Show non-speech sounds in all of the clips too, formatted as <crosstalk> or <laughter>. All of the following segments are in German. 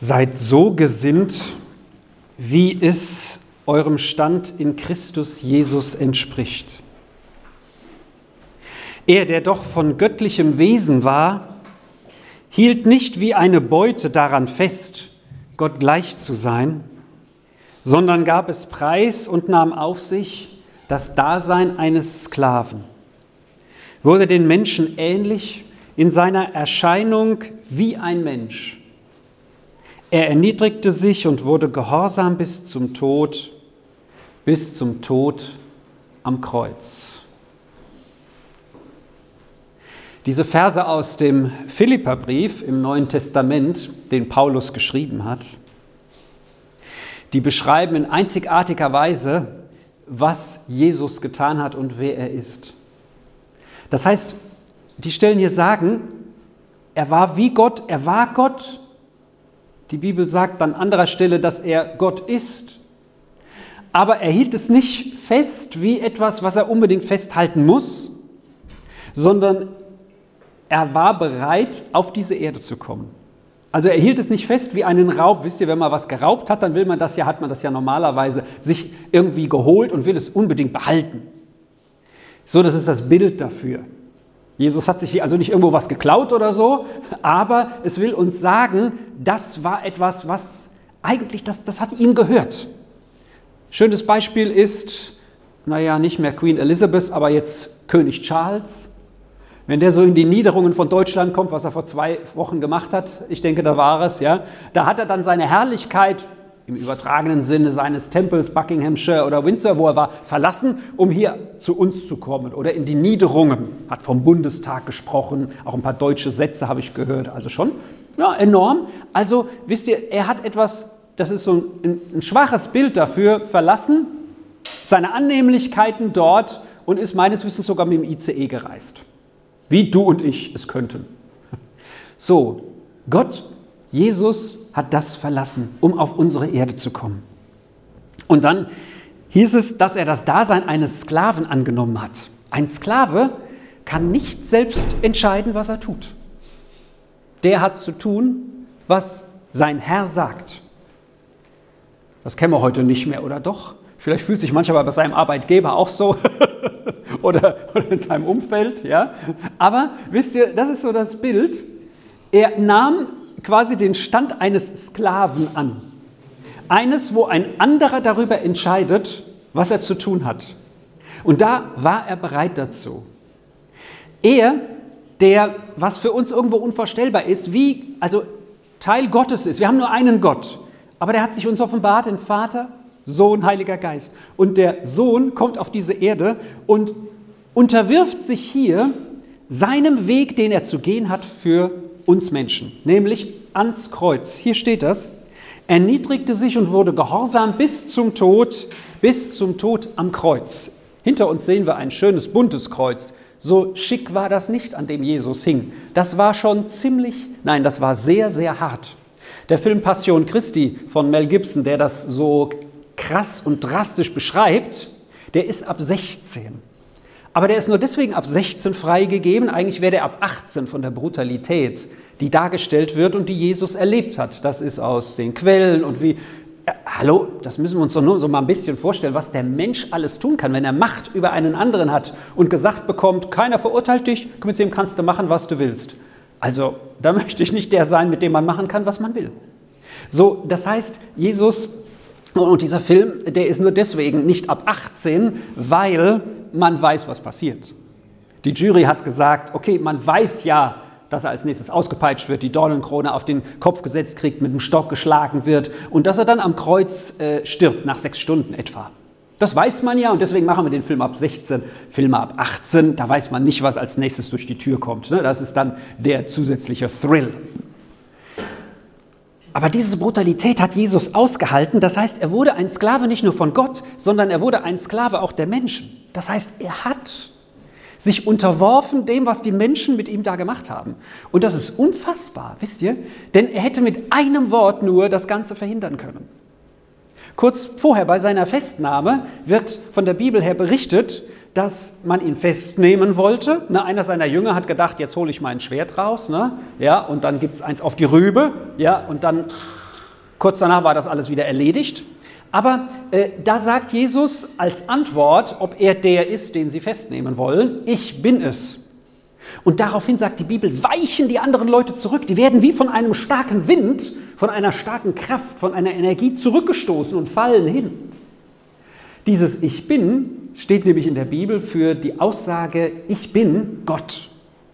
Seid so gesinnt, wie es eurem Stand in Christus Jesus entspricht. Er, der doch von göttlichem Wesen war, hielt nicht wie eine Beute daran fest, Gott gleich zu sein, sondern gab es preis und nahm auf sich das Dasein eines Sklaven, wurde den Menschen ähnlich in seiner Erscheinung wie ein Mensch er erniedrigte sich und wurde gehorsam bis zum Tod, bis zum Tod am Kreuz. Diese Verse aus dem Philipperbrief im Neuen Testament, den Paulus geschrieben hat, die beschreiben in einzigartiger Weise, was Jesus getan hat und wer er ist. Das heißt, die Stellen hier sagen, er war wie Gott, er war Gott die Bibel sagt an anderer Stelle, dass er Gott ist. Aber er hielt es nicht fest wie etwas, was er unbedingt festhalten muss, sondern er war bereit, auf diese Erde zu kommen. Also er hielt es nicht fest wie einen Raub. Wisst ihr, wenn man was geraubt hat, dann will man das ja, hat man das ja normalerweise sich irgendwie geholt und will es unbedingt behalten. So, das ist das Bild dafür. Jesus hat sich hier also nicht irgendwo was geklaut oder so, aber es will uns sagen, das war etwas, was eigentlich, das, das hat ihm gehört. Schönes Beispiel ist, naja, nicht mehr Queen Elizabeth, aber jetzt König Charles. Wenn der so in die Niederungen von Deutschland kommt, was er vor zwei Wochen gemacht hat, ich denke, da war es, ja, da hat er dann seine Herrlichkeit im übertragenen Sinne seines Tempels Buckinghamshire oder Windsor, wo er war, verlassen, um hier zu uns zu kommen oder in die Niederungen. Hat vom Bundestag gesprochen, auch ein paar deutsche Sätze habe ich gehört, also schon ja, enorm. Also wisst ihr, er hat etwas, das ist so ein, ein schwaches Bild dafür, verlassen, seine Annehmlichkeiten dort und ist meines Wissens sogar mit dem ICE gereist. Wie du und ich es könnten. So, Gott, Jesus hat das verlassen, um auf unsere Erde zu kommen. Und dann hieß es, dass er das Dasein eines Sklaven angenommen hat. Ein Sklave kann nicht selbst entscheiden, was er tut. Der hat zu tun, was sein Herr sagt. Das kennen wir heute nicht mehr, oder doch? Vielleicht fühlt sich manchmal bei seinem Arbeitgeber auch so <laughs> oder, oder in seinem Umfeld, ja. Aber wisst ihr, das ist so das Bild. Er nahm quasi den Stand eines Sklaven an. Eines, wo ein anderer darüber entscheidet, was er zu tun hat. Und da war er bereit dazu. Er, der, was für uns irgendwo unvorstellbar ist, wie, also Teil Gottes ist. Wir haben nur einen Gott. Aber der hat sich uns offenbart, den Vater, Sohn, Heiliger Geist. Und der Sohn kommt auf diese Erde und unterwirft sich hier seinem Weg, den er zu gehen hat für uns Menschen, nämlich ans Kreuz. Hier steht das. Erniedrigte sich und wurde gehorsam bis zum Tod, bis zum Tod am Kreuz. Hinter uns sehen wir ein schönes buntes Kreuz. So schick war das nicht, an dem Jesus hing. Das war schon ziemlich, nein, das war sehr, sehr hart. Der Film Passion Christi von Mel Gibson, der das so krass und drastisch beschreibt, der ist ab 16. Aber der ist nur deswegen ab 16 freigegeben. Eigentlich wäre der ab 18 von der Brutalität, die dargestellt wird und die Jesus erlebt hat. Das ist aus den Quellen und wie. Äh, hallo, das müssen wir uns doch nur so mal ein bisschen vorstellen, was der Mensch alles tun kann, wenn er Macht über einen anderen hat und gesagt bekommt, keiner verurteilt dich, mit dem kannst du machen, was du willst. Also, da <laughs> möchte ich nicht der sein, mit dem man machen kann, was man will. So, das heißt, Jesus und dieser Film, der ist nur deswegen nicht ab 18, weil man weiß, was passiert. Die Jury hat gesagt, okay, man weiß ja, dass er als nächstes ausgepeitscht wird, die Dornenkrone auf den Kopf gesetzt kriegt, mit dem Stock geschlagen wird und dass er dann am Kreuz äh, stirbt, nach sechs Stunden etwa. Das weiß man ja und deswegen machen wir den Film ab 16, Filme ab 18, da weiß man nicht, was als nächstes durch die Tür kommt. Ne? Das ist dann der zusätzliche Thrill. Aber diese Brutalität hat Jesus ausgehalten. Das heißt, er wurde ein Sklave nicht nur von Gott, sondern er wurde ein Sklave auch der Menschen. Das heißt, er hat sich unterworfen dem, was die Menschen mit ihm da gemacht haben. Und das ist unfassbar, wisst ihr? Denn er hätte mit einem Wort nur das Ganze verhindern können. Kurz vorher bei seiner Festnahme wird von der Bibel her berichtet, dass man ihn festnehmen wollte. Ne, einer seiner Jünger hat gedacht, jetzt hole ich mein Schwert raus, ne? ja, und dann gibt es eins auf die Rübe, ja, und dann Kurz danach war das alles wieder erledigt. Aber äh, da sagt Jesus als Antwort, ob er der ist, den sie festnehmen wollen, ich bin es. Und daraufhin sagt die Bibel, weichen die anderen Leute zurück. Die werden wie von einem starken Wind, von einer starken Kraft, von einer Energie zurückgestoßen und fallen hin. Dieses Ich bin steht nämlich in der Bibel für die Aussage, ich bin Gott.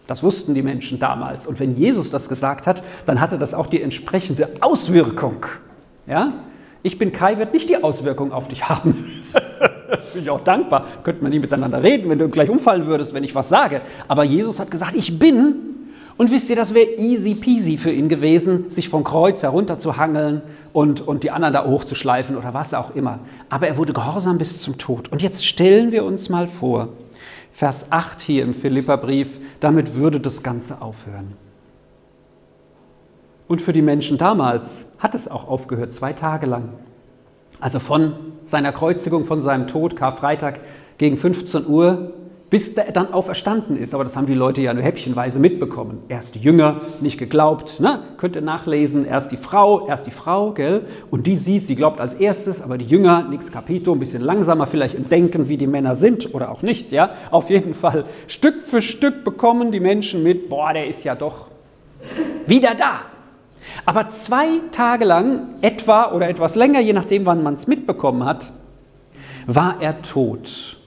Das wussten die Menschen damals. Und wenn Jesus das gesagt hat, dann hatte das auch die entsprechende Auswirkung. Ja? Ich bin Kai wird nicht die Auswirkung auf dich haben. <laughs> Bin ich auch dankbar. Könnte man nie miteinander reden, wenn du gleich umfallen würdest, wenn ich was sage. Aber Jesus hat gesagt, ich bin. Und wisst ihr, das wäre easy peasy für ihn gewesen, sich vom Kreuz herunterzuhangeln und, und die anderen da hochzuschleifen oder was auch immer. Aber er wurde gehorsam bis zum Tod. Und jetzt stellen wir uns mal vor, Vers 8 hier im Philipperbrief, damit würde das Ganze aufhören. Und für die Menschen damals hat es auch aufgehört, zwei Tage lang. Also von seiner Kreuzigung, von seinem Tod, Karfreitag gegen 15 Uhr, bis er dann auferstanden ist. Aber das haben die Leute ja nur häppchenweise mitbekommen. Erst die Jünger, nicht geglaubt, ne? könnt ihr nachlesen. Erst die Frau, erst die Frau, gell? Und die sieht, sie glaubt als erstes, aber die Jünger, nix Kapito, ein bisschen langsamer vielleicht im Denken, wie die Männer sind oder auch nicht, ja? Auf jeden Fall Stück für Stück bekommen die Menschen mit, boah, der ist ja doch wieder da. Aber zwei Tage lang, etwa oder etwas länger, je nachdem, wann man es mitbekommen hat, war er tot.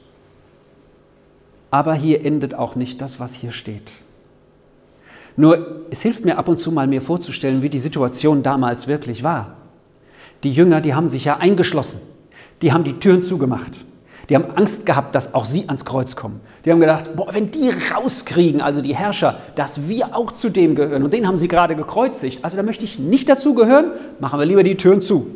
Aber hier endet auch nicht das, was hier steht. Nur es hilft mir ab und zu mal mir vorzustellen, wie die Situation damals wirklich war. Die Jünger, die haben sich ja eingeschlossen, die haben die Türen zugemacht. Die haben Angst gehabt, dass auch sie ans Kreuz kommen. Die haben gedacht, boah, wenn die rauskriegen, also die Herrscher, dass wir auch zu dem gehören und den haben sie gerade gekreuzigt, also da möchte ich nicht dazu gehören, machen wir lieber die Türen zu.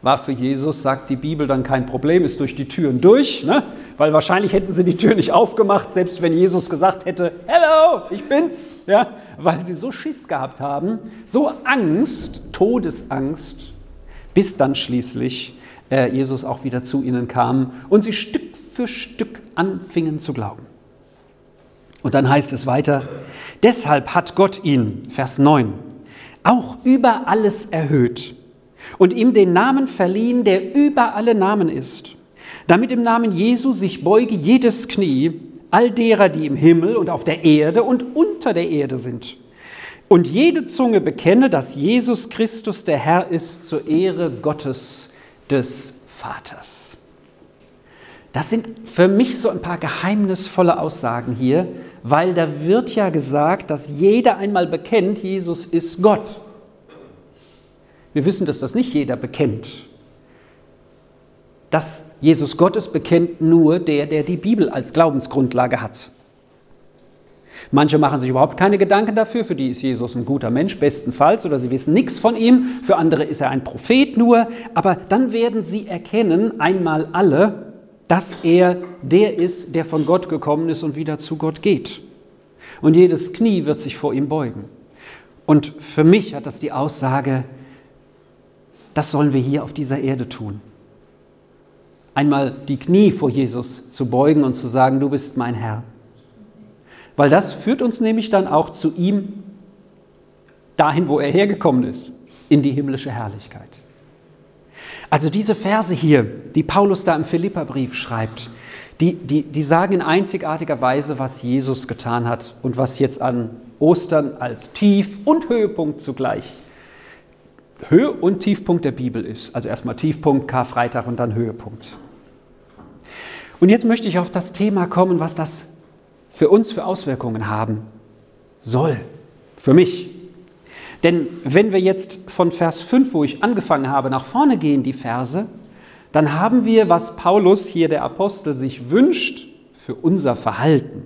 War für Jesus, sagt die Bibel, dann kein Problem, ist durch die Türen durch, ne? weil wahrscheinlich hätten sie die Tür nicht aufgemacht, selbst wenn Jesus gesagt hätte, Hello, ich bin's, ja? weil sie so Schiss gehabt haben, so Angst, Todesangst, bis dann schließlich äh, Jesus auch wieder zu ihnen kam und sie Stück für Stück anfingen zu glauben. Und dann heißt es weiter, deshalb hat Gott ihn, Vers 9, auch über alles erhöht und ihm den Namen verliehen, der über alle Namen ist, damit im Namen Jesu sich beuge jedes Knie, all derer, die im Himmel und auf der Erde und unter der Erde sind. Und jede Zunge bekenne, dass Jesus Christus der Herr ist zur Ehre Gottes des Vaters. Das sind für mich so ein paar geheimnisvolle Aussagen hier, weil da wird ja gesagt, dass jeder einmal bekennt, Jesus ist Gott. Wir wissen, dass das nicht jeder bekennt. Dass Jesus Gott ist, bekennt nur der, der die Bibel als Glaubensgrundlage hat. Manche machen sich überhaupt keine Gedanken dafür, für die ist Jesus ein guter Mensch, bestenfalls, oder sie wissen nichts von ihm, für andere ist er ein Prophet nur, aber dann werden sie erkennen, einmal alle, dass er der ist, der von Gott gekommen ist und wieder zu Gott geht. Und jedes Knie wird sich vor ihm beugen. Und für mich hat das die Aussage, das sollen wir hier auf dieser Erde tun. Einmal die Knie vor Jesus zu beugen und zu sagen, du bist mein Herr weil das führt uns nämlich dann auch zu ihm dahin, wo er hergekommen ist, in die himmlische Herrlichkeit. Also diese Verse hier, die Paulus da im Philipperbrief schreibt, die, die, die sagen in einzigartiger Weise, was Jesus getan hat und was jetzt an Ostern als Tief- und Höhepunkt zugleich Höhe- und Tiefpunkt der Bibel ist. Also erstmal Tiefpunkt, Karfreitag und dann Höhepunkt. Und jetzt möchte ich auf das Thema kommen, was das für uns für Auswirkungen haben soll. Für mich. Denn wenn wir jetzt von Vers 5, wo ich angefangen habe, nach vorne gehen, die Verse, dann haben wir, was Paulus hier, der Apostel, sich wünscht für unser Verhalten.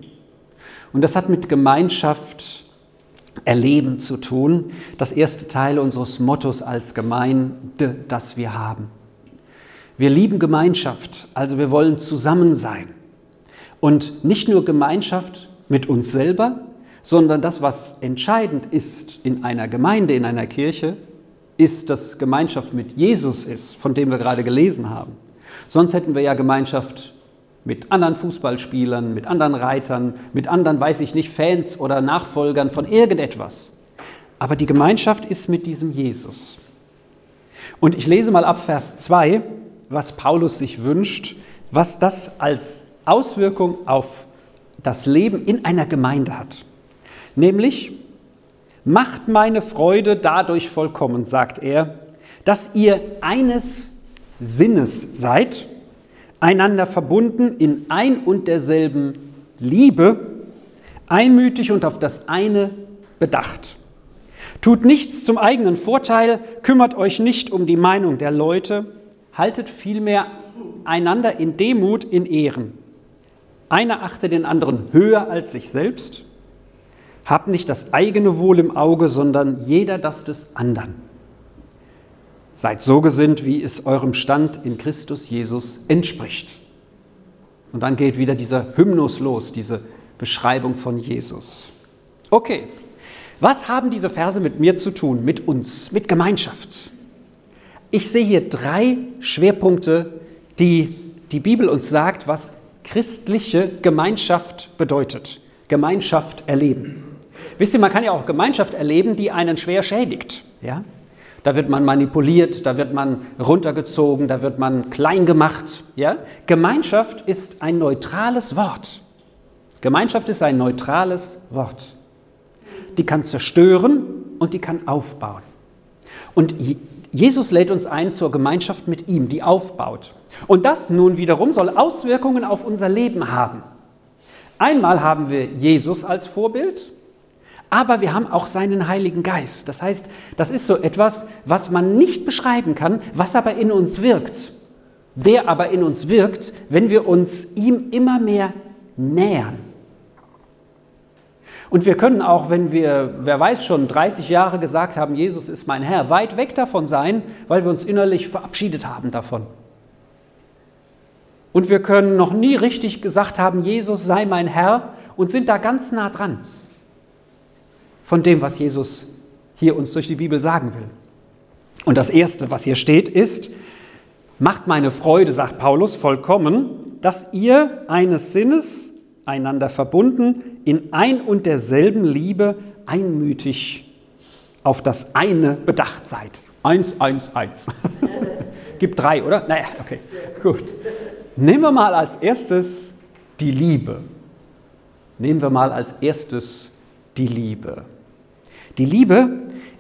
Und das hat mit Gemeinschaft erleben zu tun. Das erste Teil unseres Mottos als Gemeinde, das wir haben. Wir lieben Gemeinschaft, also wir wollen zusammen sein. Und nicht nur Gemeinschaft mit uns selber, sondern das, was entscheidend ist in einer Gemeinde, in einer Kirche, ist, dass Gemeinschaft mit Jesus ist, von dem wir gerade gelesen haben. Sonst hätten wir ja Gemeinschaft mit anderen Fußballspielern, mit anderen Reitern, mit anderen, weiß ich nicht, Fans oder Nachfolgern von irgendetwas. Aber die Gemeinschaft ist mit diesem Jesus. Und ich lese mal ab Vers 2, was Paulus sich wünscht, was das als Auswirkung auf das Leben in einer Gemeinde hat. Nämlich, macht meine Freude dadurch vollkommen, sagt er, dass ihr eines Sinnes seid, einander verbunden in ein und derselben Liebe, einmütig und auf das eine bedacht. Tut nichts zum eigenen Vorteil, kümmert euch nicht um die Meinung der Leute, haltet vielmehr einander in Demut in Ehren. Einer achte den anderen höher als sich selbst. Habt nicht das eigene Wohl im Auge, sondern jeder das des anderen. Seid so gesinnt, wie es eurem Stand in Christus Jesus entspricht. Und dann geht wieder dieser Hymnus los, diese Beschreibung von Jesus. Okay, was haben diese Verse mit mir zu tun, mit uns, mit Gemeinschaft? Ich sehe hier drei Schwerpunkte, die die Bibel uns sagt, was christliche Gemeinschaft bedeutet. Gemeinschaft erleben. Wisst ihr, man kann ja auch Gemeinschaft erleben, die einen schwer schädigt. Ja? Da wird man manipuliert, da wird man runtergezogen, da wird man klein gemacht. Ja? Gemeinschaft ist ein neutrales Wort. Gemeinschaft ist ein neutrales Wort. Die kann zerstören und die kann aufbauen. Und Jesus lädt uns ein zur Gemeinschaft mit ihm, die aufbaut. Und das nun wiederum soll Auswirkungen auf unser Leben haben. Einmal haben wir Jesus als Vorbild, aber wir haben auch seinen Heiligen Geist. Das heißt, das ist so etwas, was man nicht beschreiben kann, was aber in uns wirkt. Der aber in uns wirkt, wenn wir uns ihm immer mehr nähern. Und wir können auch, wenn wir, wer weiß schon, 30 Jahre gesagt haben, Jesus ist mein Herr, weit weg davon sein, weil wir uns innerlich verabschiedet haben davon. Und wir können noch nie richtig gesagt haben, Jesus sei mein Herr und sind da ganz nah dran von dem, was Jesus hier uns durch die Bibel sagen will. Und das Erste, was hier steht, ist, macht meine Freude, sagt Paulus, vollkommen, dass ihr eines Sinnes einander verbunden, in ein und derselben Liebe einmütig auf das eine bedacht seid. Eins, eins, eins. <laughs> Gibt drei, oder? Naja, okay, gut. Nehmen wir mal als erstes die Liebe. Nehmen wir mal als erstes die Liebe. Die Liebe,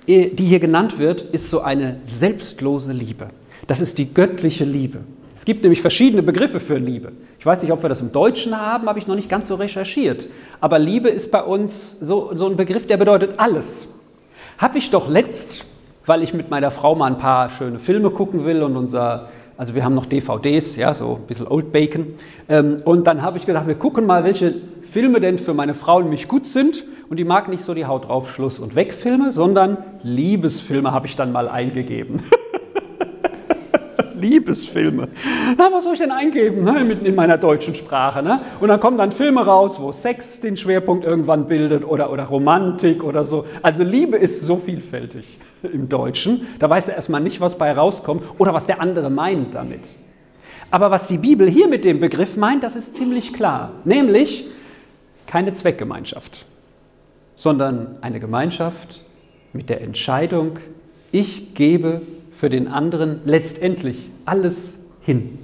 äh, die hier genannt wird, ist so eine selbstlose Liebe. Das ist die göttliche Liebe. Es gibt nämlich verschiedene Begriffe für Liebe. Ich weiß nicht, ob wir das im Deutschen haben, habe ich noch nicht ganz so recherchiert. Aber Liebe ist bei uns so, so ein Begriff, der bedeutet alles. Habe ich doch letzt, weil ich mit meiner Frau mal ein paar schöne Filme gucken will und unser, also wir haben noch DVDs, ja, so ein bisschen Old Bacon. Ähm, und dann habe ich gedacht, wir gucken mal, welche Filme denn für meine Frau und mich gut sind. Und die mag nicht so die Haut drauf, Schluss und weg Filme, sondern Liebesfilme habe ich dann mal eingegeben. <laughs> Liebesfilme. Na, was soll ich denn eingeben ne, in meiner deutschen Sprache? Ne? Und dann kommen dann Filme raus, wo Sex den Schwerpunkt irgendwann bildet oder, oder Romantik oder so. Also Liebe ist so vielfältig <laughs> im Deutschen. Da weiß er erstmal nicht, was bei rauskommt oder was der andere meint damit. Aber was die Bibel hier mit dem Begriff meint, das ist ziemlich klar. Nämlich keine Zweckgemeinschaft, sondern eine Gemeinschaft mit der Entscheidung, ich gebe für den anderen letztendlich alles hin.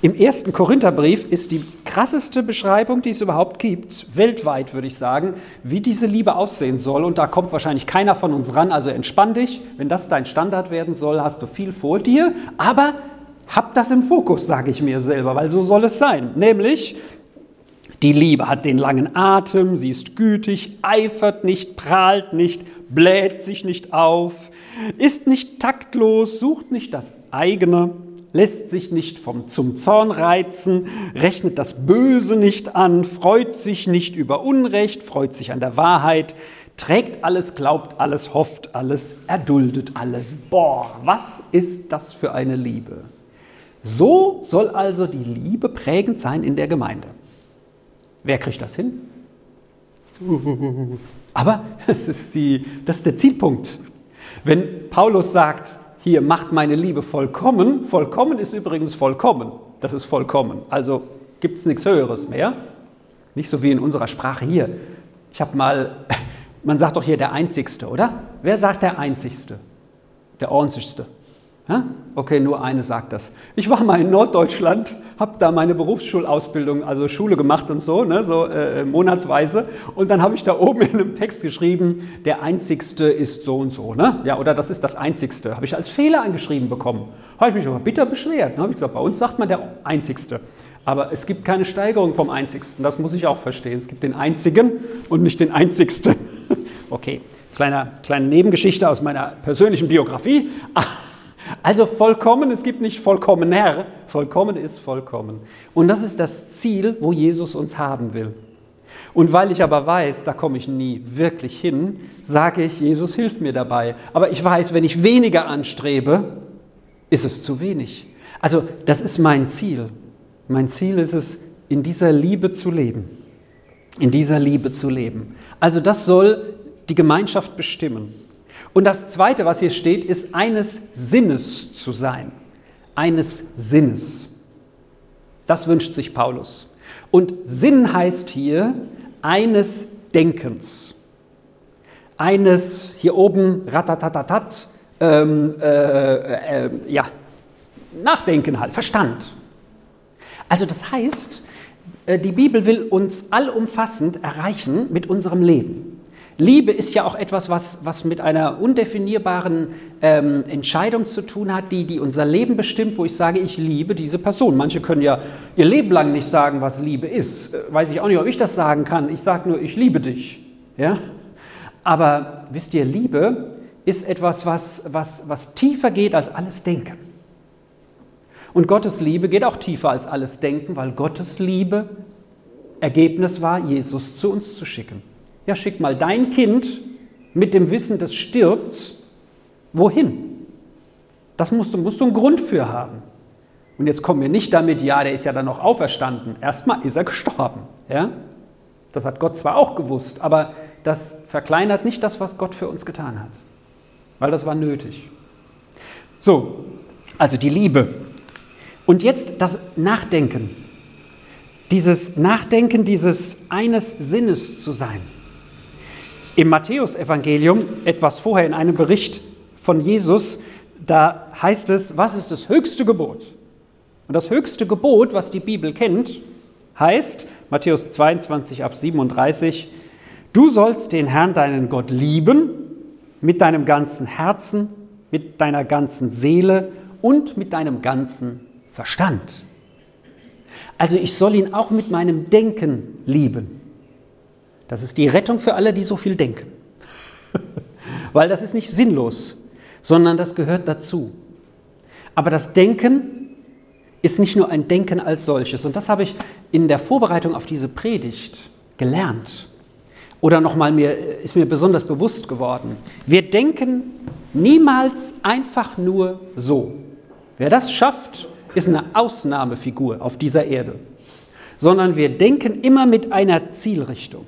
Im ersten Korintherbrief ist die krasseste Beschreibung, die es überhaupt gibt, weltweit würde ich sagen, wie diese Liebe aussehen soll. Und da kommt wahrscheinlich keiner von uns ran. Also entspann dich, wenn das dein Standard werden soll, hast du viel vor dir. Aber hab das im Fokus, sage ich mir selber, weil so soll es sein. Nämlich, die Liebe hat den langen Atem, sie ist gütig, eifert nicht, prahlt nicht, bläht sich nicht auf, ist nicht taktlos, sucht nicht das eigene, lässt sich nicht vom, zum Zorn reizen, rechnet das Böse nicht an, freut sich nicht über Unrecht, freut sich an der Wahrheit, trägt alles, glaubt alles, hofft alles, erduldet alles. Boah, was ist das für eine Liebe? So soll also die Liebe prägend sein in der Gemeinde. Wer kriegt das hin? Aber <laughs> das ist, die, das ist der Zielpunkt. Wenn Paulus sagt, hier macht meine Liebe vollkommen, vollkommen ist übrigens vollkommen, das ist vollkommen. Also gibt es nichts Höheres mehr. Nicht so wie in unserer Sprache hier. Ich habe mal, <laughs> man sagt doch hier der Einzigste, oder? Wer sagt der Einzigste? Der Einzigste. Ja? Okay, nur eine sagt das. Ich war mal in Norddeutschland, habe da meine Berufsschulausbildung, also Schule gemacht und so, ne, so äh, monatsweise. Und dann habe ich da oben in einem Text geschrieben, der Einzigste ist so und so. Ne? Ja, oder das ist das Einzigste. Habe ich als Fehler angeschrieben bekommen. Habe ich mich aber bitter beschwert. Ne? Habe ich gesagt, bei uns sagt man der Einzigste. Aber es gibt keine Steigerung vom Einzigsten. Das muss ich auch verstehen. Es gibt den Einzigen und nicht den Einzigsten. <laughs> Okay, kleine, kleine Nebengeschichte aus meiner persönlichen Biografie. Also vollkommen, es gibt nicht vollkommener, vollkommen ist vollkommen. Und das ist das Ziel, wo Jesus uns haben will. Und weil ich aber weiß, da komme ich nie wirklich hin, sage ich, Jesus hilft mir dabei. Aber ich weiß, wenn ich weniger anstrebe, ist es zu wenig. Also das ist mein Ziel. Mein Ziel ist es, in dieser Liebe zu leben. In dieser Liebe zu leben. Also das soll die Gemeinschaft bestimmen. Und das Zweite, was hier steht, ist eines Sinnes zu sein. Eines Sinnes. Das wünscht sich Paulus. Und Sinn heißt hier eines Denkens. Eines, hier oben, ratatatatat, ähm, äh, äh, ja, Nachdenken halt, Verstand. Also das heißt, äh, die Bibel will uns allumfassend erreichen mit unserem Leben. Liebe ist ja auch etwas, was, was mit einer undefinierbaren ähm, Entscheidung zu tun hat, die, die unser Leben bestimmt, wo ich sage, ich liebe diese Person. Manche können ja ihr Leben lang nicht sagen, was Liebe ist. Äh, weiß ich auch nicht, ob ich das sagen kann. Ich sage nur, ich liebe dich. Ja? Aber wisst ihr, Liebe ist etwas, was, was, was tiefer geht als alles Denken. Und Gottes Liebe geht auch tiefer als alles Denken, weil Gottes Liebe Ergebnis war, Jesus zu uns zu schicken. Ja, schick mal dein Kind mit dem Wissen, das stirbt, wohin? Das musst du, musst du einen Grund für haben. Und jetzt kommen wir nicht damit, ja, der ist ja dann noch auferstanden. Erstmal ist er gestorben. Ja? Das hat Gott zwar auch gewusst, aber das verkleinert nicht das, was Gott für uns getan hat. Weil das war nötig. So, also die Liebe. Und jetzt das Nachdenken. Dieses Nachdenken, dieses eines Sinnes zu sein. Im Matthäusevangelium, etwas vorher in einem Bericht von Jesus, da heißt es, was ist das höchste Gebot? Und das höchste Gebot, was die Bibel kennt, heißt, Matthäus 22 ab 37, du sollst den Herrn, deinen Gott, lieben mit deinem ganzen Herzen, mit deiner ganzen Seele und mit deinem ganzen Verstand. Also ich soll ihn auch mit meinem Denken lieben. Das ist die Rettung für alle, die so viel denken. <laughs> Weil das ist nicht sinnlos, sondern das gehört dazu. Aber das Denken ist nicht nur ein Denken als solches. Und das habe ich in der Vorbereitung auf diese Predigt gelernt. Oder nochmal mir, ist mir besonders bewusst geworden. Wir denken niemals einfach nur so. Wer das schafft, ist eine Ausnahmefigur auf dieser Erde. Sondern wir denken immer mit einer Zielrichtung.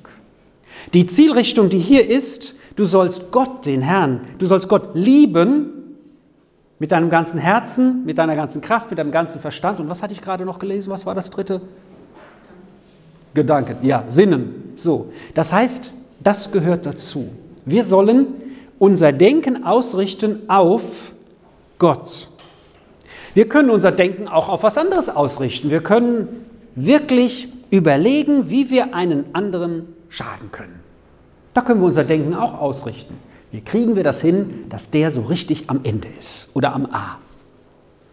Die Zielrichtung, die hier ist, du sollst Gott, den Herrn, du sollst Gott lieben mit deinem ganzen Herzen, mit deiner ganzen Kraft, mit deinem ganzen Verstand. Und was hatte ich gerade noch gelesen? Was war das dritte? Gedanken, ja, Sinnen. So, das heißt, das gehört dazu. Wir sollen unser Denken ausrichten auf Gott. Wir können unser Denken auch auf was anderes ausrichten. Wir können wirklich überlegen, wie wir einen anderen schaden können. Da können wir unser Denken auch ausrichten. Wie kriegen wir das hin, dass der so richtig am Ende ist oder am A?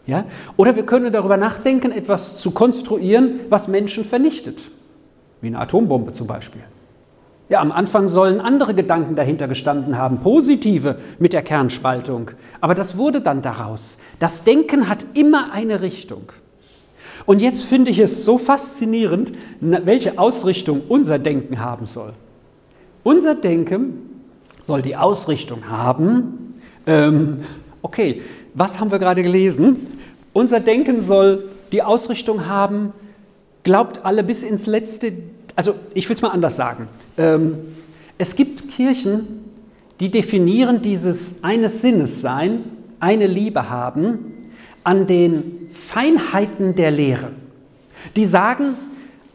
Ja? Oder wir können darüber nachdenken, etwas zu konstruieren, was Menschen vernichtet. Wie eine Atombombe zum Beispiel. Ja, am Anfang sollen andere Gedanken dahinter gestanden haben, positive mit der Kernspaltung. Aber das wurde dann daraus. Das Denken hat immer eine Richtung. Und jetzt finde ich es so faszinierend, welche Ausrichtung unser Denken haben soll. Unser Denken soll die Ausrichtung haben, ähm, okay, was haben wir gerade gelesen? Unser Denken soll die Ausrichtung haben, glaubt alle bis ins letzte, also ich will es mal anders sagen. Ähm, es gibt Kirchen, die definieren dieses eines Sinnes sein, eine Liebe haben, an den Feinheiten der Lehre. Die sagen,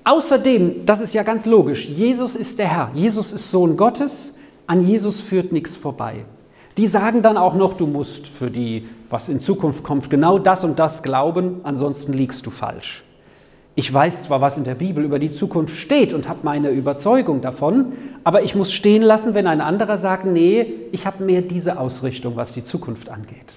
außerdem, das ist ja ganz logisch, Jesus ist der Herr, Jesus ist Sohn Gottes, an Jesus führt nichts vorbei. Die sagen dann auch noch, du musst für die, was in Zukunft kommt, genau das und das glauben, ansonsten liegst du falsch. Ich weiß zwar, was in der Bibel über die Zukunft steht und habe meine Überzeugung davon, aber ich muss stehen lassen, wenn ein anderer sagt, nee, ich habe mehr diese Ausrichtung, was die Zukunft angeht.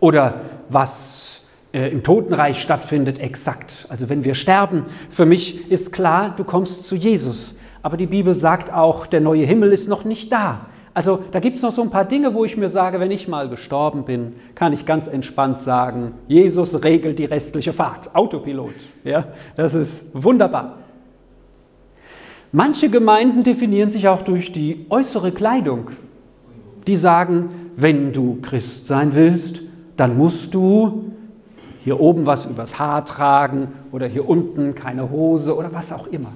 Oder was äh, im Totenreich stattfindet, exakt. Also wenn wir sterben, für mich ist klar, du kommst zu Jesus. Aber die Bibel sagt auch, der neue Himmel ist noch nicht da. Also da gibt es noch so ein paar Dinge, wo ich mir sage, wenn ich mal gestorben bin, kann ich ganz entspannt sagen, Jesus regelt die restliche Fahrt, Autopilot. Ja, das ist wunderbar. Manche Gemeinden definieren sich auch durch die äußere Kleidung. Die sagen, wenn du Christ sein willst, dann musst du hier oben was übers Haar tragen oder hier unten keine Hose oder was auch immer.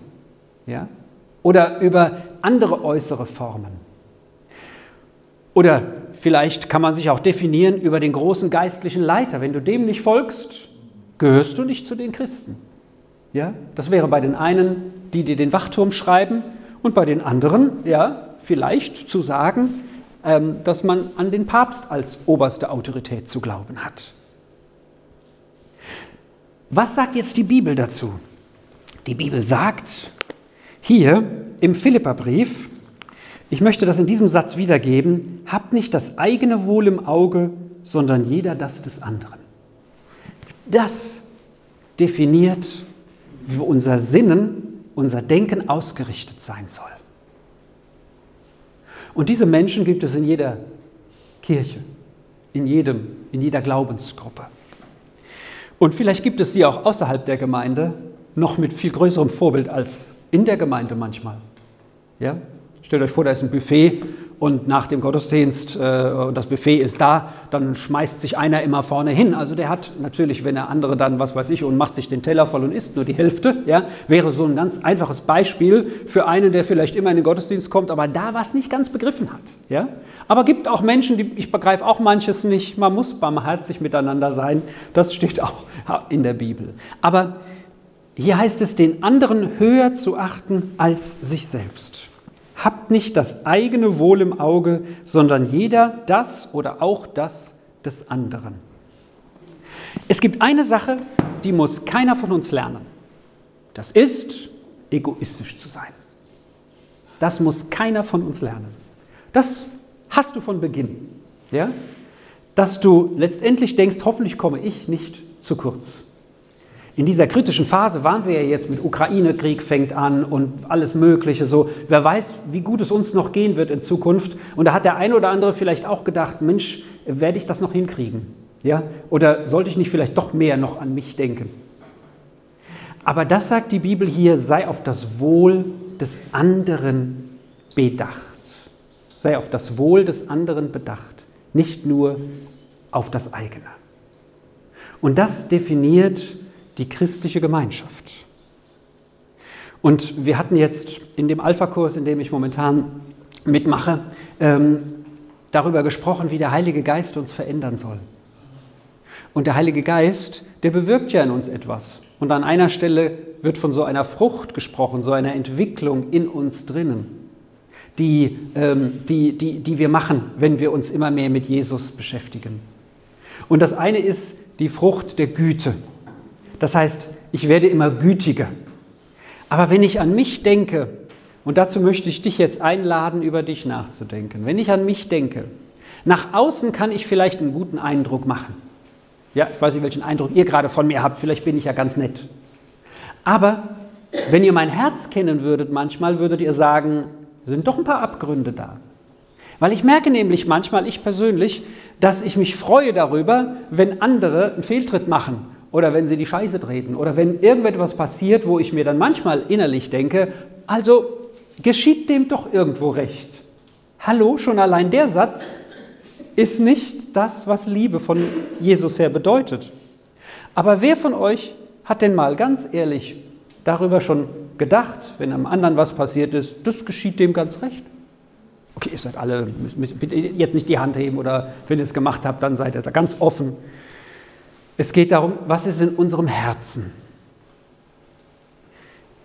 Ja? Oder über andere äußere Formen. Oder vielleicht kann man sich auch definieren über den großen geistlichen Leiter. Wenn du dem nicht folgst, gehörst du nicht zu den Christen. Ja, das wäre bei den einen, die dir den Wachturm schreiben, und bei den anderen, ja, vielleicht zu sagen, ähm, dass man an den Papst als oberste Autorität zu glauben hat. Was sagt jetzt die Bibel dazu? Die Bibel sagt hier im Philipperbrief, ich möchte das in diesem Satz wiedergeben. Habt nicht das eigene Wohl im Auge, sondern jeder das des anderen. Das definiert, wie unser Sinnen, unser Denken ausgerichtet sein soll. Und diese Menschen gibt es in jeder Kirche, in, jedem, in jeder Glaubensgruppe. Und vielleicht gibt es sie auch außerhalb der Gemeinde, noch mit viel größerem Vorbild als in der Gemeinde manchmal. Ja? Stellt euch vor, da ist ein Buffet und nach dem Gottesdienst äh, das Buffet ist da, dann schmeißt sich einer immer vorne hin. Also der hat natürlich, wenn der andere dann, was weiß ich, und macht sich den Teller voll und isst nur die Hälfte, ja, wäre so ein ganz einfaches Beispiel für einen, der vielleicht immer in den Gottesdienst kommt, aber da was nicht ganz begriffen hat. Ja. Aber gibt auch Menschen, die, ich begreife auch manches nicht, man muss barmherzig miteinander sein, das steht auch in der Bibel. Aber hier heißt es, den anderen höher zu achten als sich selbst. Habt nicht das eigene Wohl im Auge, sondern jeder das oder auch das des anderen. Es gibt eine Sache, die muss keiner von uns lernen. Das ist, egoistisch zu sein. Das muss keiner von uns lernen. Das hast du von Beginn. Ja? Dass du letztendlich denkst, hoffentlich komme ich nicht zu kurz in dieser kritischen Phase waren wir ja jetzt mit Ukraine-Krieg fängt an und alles Mögliche so. Wer weiß, wie gut es uns noch gehen wird in Zukunft. Und da hat der eine oder andere vielleicht auch gedacht, Mensch, werde ich das noch hinkriegen? Ja? Oder sollte ich nicht vielleicht doch mehr noch an mich denken? Aber das sagt die Bibel hier, sei auf das Wohl des anderen bedacht. Sei auf das Wohl des anderen bedacht, nicht nur auf das eigene. Und das definiert die christliche Gemeinschaft. Und wir hatten jetzt in dem Alpha-Kurs, in dem ich momentan mitmache, ähm, darüber gesprochen, wie der Heilige Geist uns verändern soll. Und der Heilige Geist, der bewirkt ja in uns etwas. Und an einer Stelle wird von so einer Frucht gesprochen, so einer Entwicklung in uns drinnen, die, ähm, die, die, die wir machen, wenn wir uns immer mehr mit Jesus beschäftigen. Und das eine ist die Frucht der Güte. Das heißt, ich werde immer gütiger. Aber wenn ich an mich denke, und dazu möchte ich dich jetzt einladen, über dich nachzudenken, wenn ich an mich denke, nach außen kann ich vielleicht einen guten Eindruck machen. Ja, ich weiß nicht, welchen Eindruck ihr gerade von mir habt, vielleicht bin ich ja ganz nett. Aber wenn ihr mein Herz kennen würdet, manchmal würdet ihr sagen, sind doch ein paar Abgründe da. Weil ich merke nämlich manchmal, ich persönlich, dass ich mich freue darüber, wenn andere einen Fehltritt machen oder wenn sie die Scheiße treten oder wenn irgendetwas passiert, wo ich mir dann manchmal innerlich denke, also geschieht dem doch irgendwo recht. Hallo, schon allein der Satz ist nicht das, was Liebe von Jesus her bedeutet. Aber wer von euch hat denn mal ganz ehrlich darüber schon gedacht, wenn einem anderen was passiert ist, das geschieht dem ganz recht? Okay, ihr seid alle, bitte jetzt nicht die Hand heben oder wenn ihr es gemacht habt, dann seid ihr da ganz offen. Es geht darum, was ist in unserem Herzen.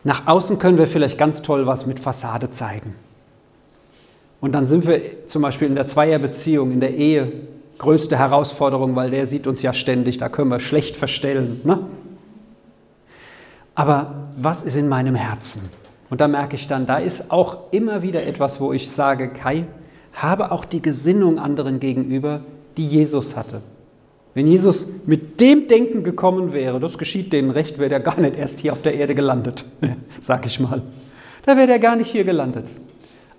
Nach außen können wir vielleicht ganz toll was mit Fassade zeigen. Und dann sind wir zum Beispiel in der Zweierbeziehung, in der Ehe, größte Herausforderung, weil der sieht uns ja ständig, da können wir schlecht verstellen. Ne? Aber was ist in meinem Herzen? Und da merke ich dann, da ist auch immer wieder etwas, wo ich sage, Kai, habe auch die Gesinnung anderen gegenüber, die Jesus hatte. Wenn Jesus mit dem Denken gekommen wäre, das geschieht denen recht, wäre er gar nicht erst hier auf der Erde gelandet, <laughs> sag ich mal. Da wäre er gar nicht hier gelandet.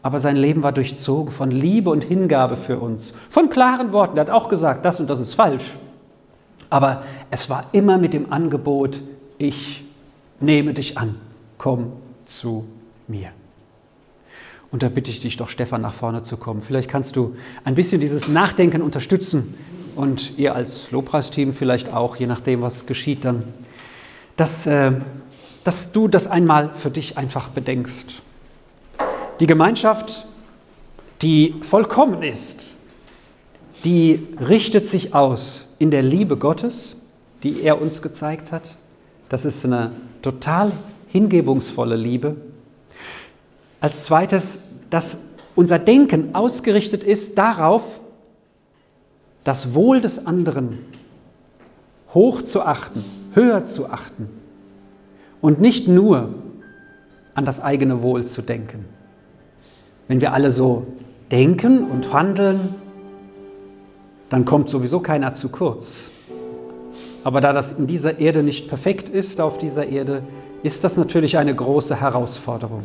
Aber sein Leben war durchzogen von Liebe und Hingabe für uns, von klaren Worten. Er hat auch gesagt, das und das ist falsch. Aber es war immer mit dem Angebot, ich nehme dich an, komm zu mir. Und da bitte ich dich doch, Stefan, nach vorne zu kommen. Vielleicht kannst du ein bisschen dieses Nachdenken unterstützen und ihr als Lobpreisteam vielleicht auch, je nachdem, was geschieht dann, dass, äh, dass du das einmal für dich einfach bedenkst. Die Gemeinschaft, die vollkommen ist, die richtet sich aus in der Liebe Gottes, die er uns gezeigt hat. Das ist eine total hingebungsvolle Liebe. Als zweites, dass unser Denken ausgerichtet ist darauf, das Wohl des anderen hoch zu achten, höher zu achten und nicht nur an das eigene Wohl zu denken. Wenn wir alle so denken und handeln, dann kommt sowieso keiner zu kurz. Aber da das in dieser Erde nicht perfekt ist, auf dieser Erde, ist das natürlich eine große Herausforderung.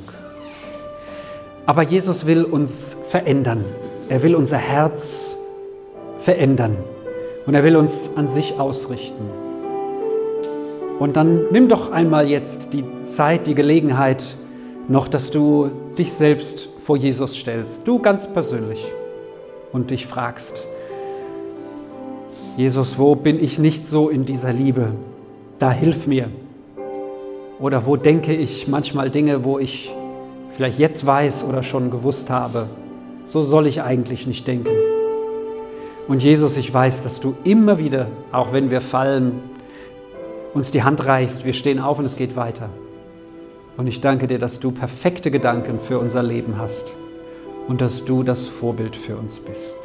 Aber Jesus will uns verändern. Er will unser Herz verändern. Und er will uns an sich ausrichten. Und dann nimm doch einmal jetzt die Zeit, die Gelegenheit noch, dass du dich selbst vor Jesus stellst, du ganz persönlich, und dich fragst, Jesus, wo bin ich nicht so in dieser Liebe? Da hilf mir. Oder wo denke ich manchmal Dinge, wo ich vielleicht jetzt weiß oder schon gewusst habe, so soll ich eigentlich nicht denken. Und Jesus, ich weiß, dass du immer wieder, auch wenn wir fallen, uns die Hand reichst, wir stehen auf und es geht weiter. Und ich danke dir, dass du perfekte Gedanken für unser Leben hast und dass du das Vorbild für uns bist.